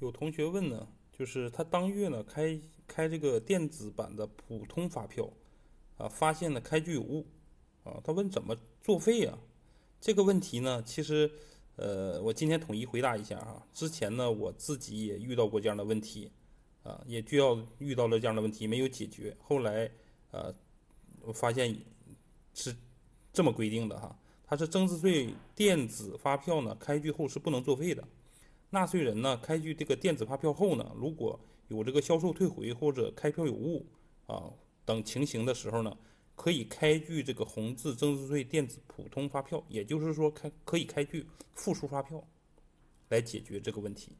有同学问呢，就是他当月呢开开这个电子版的普通发票，啊，发现呢开具有误，啊，他问怎么作废呀？这个问题呢，其实，呃，我今天统一回答一下哈。之前呢，我自己也遇到过这样的问题，啊，也就要遇到了这样的问题没有解决。后来，呃，我发现是这么规定的哈，它是增值税电子发票呢开具后是不能作废的。纳税人呢开具这个电子发票后呢，如果有这个销售退回或者开票有误啊等情形的时候呢，可以开具这个红字增值税电子普通发票，也就是说开可以开具复数发票，来解决这个问题。